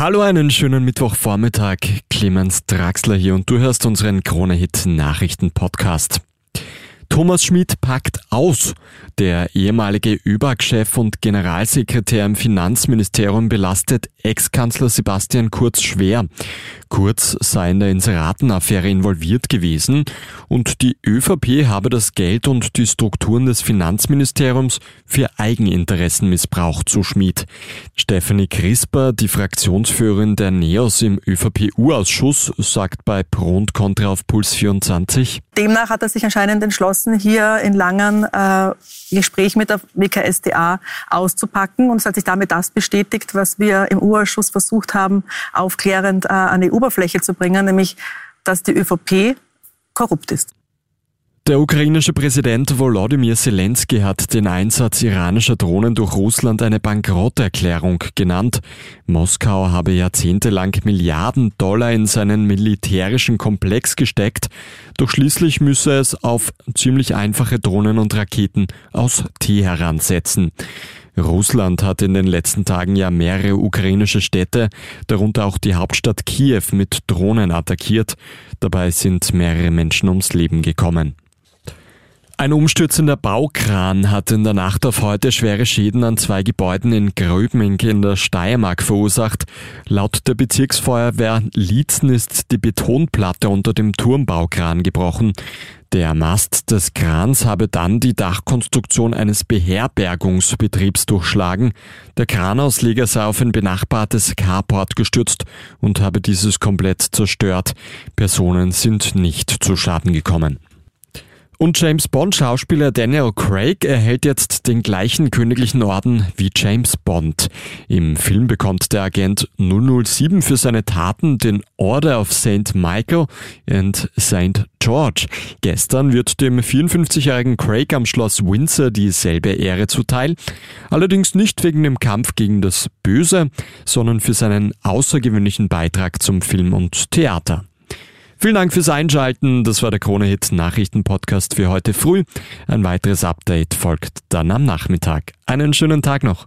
Hallo, einen schönen Mittwochvormittag. Clemens Draxler hier und du hörst unseren Krone-Hit Nachrichten-Podcast. Thomas Schmidt packt aus. Der ehemalige ÖBAG-Chef und Generalsekretär im Finanzministerium belastet Ex-Kanzler Sebastian Kurz schwer. Kurz sei in der Inseratenaffäre involviert gewesen und die ÖVP habe das Geld und die Strukturen des Finanzministeriums für Eigeninteressen missbraucht, so Schmidt. Stephanie Crisper, die Fraktionsführerin der NEOS im ÖVP-U-Ausschuss, sagt bei Pro und Contra auf Puls 24. Demnach hat er sich anscheinend entschlossen, hier in Langen äh, Gespräch mit der WKSDA auszupacken. Und es hat sich damit das bestätigt, was wir im U-Ausschuss versucht haben, aufklärend äh, an die Oberfläche zu bringen, nämlich, dass die ÖVP korrupt ist. Der ukrainische Präsident Volodymyr Zelensky hat den Einsatz iranischer Drohnen durch Russland eine Bankrotterklärung genannt. Moskau habe jahrzehntelang Milliarden Dollar in seinen militärischen Komplex gesteckt, doch schließlich müsse es auf ziemlich einfache Drohnen und Raketen aus Teheran setzen. Russland hat in den letzten Tagen ja mehrere ukrainische Städte, darunter auch die Hauptstadt Kiew, mit Drohnen attackiert. Dabei sind mehrere Menschen ums Leben gekommen. Ein umstürzender Baukran hat in der Nacht auf heute schwere Schäden an zwei Gebäuden in Gröbming in der Steiermark verursacht. Laut der Bezirksfeuerwehr Lietzen ist die Betonplatte unter dem Turmbaukran gebrochen. Der Mast des Krans habe dann die Dachkonstruktion eines Beherbergungsbetriebs durchschlagen. Der Kranausleger sei auf ein benachbartes Carport gestürzt und habe dieses komplett zerstört. Personen sind nicht zu Schaden gekommen. Und James Bond-Schauspieler Daniel Craig erhält jetzt den gleichen königlichen Orden wie James Bond. Im Film bekommt der Agent 007 für seine Taten den Order of St. Michael and St. George. Gestern wird dem 54-jährigen Craig am Schloss Windsor dieselbe Ehre zuteil. Allerdings nicht wegen dem Kampf gegen das Böse, sondern für seinen außergewöhnlichen Beitrag zum Film und Theater. Vielen Dank fürs Einschalten. Das war der Krone-Hit Nachrichten-Podcast für heute früh. Ein weiteres Update folgt dann am Nachmittag. Einen schönen Tag noch.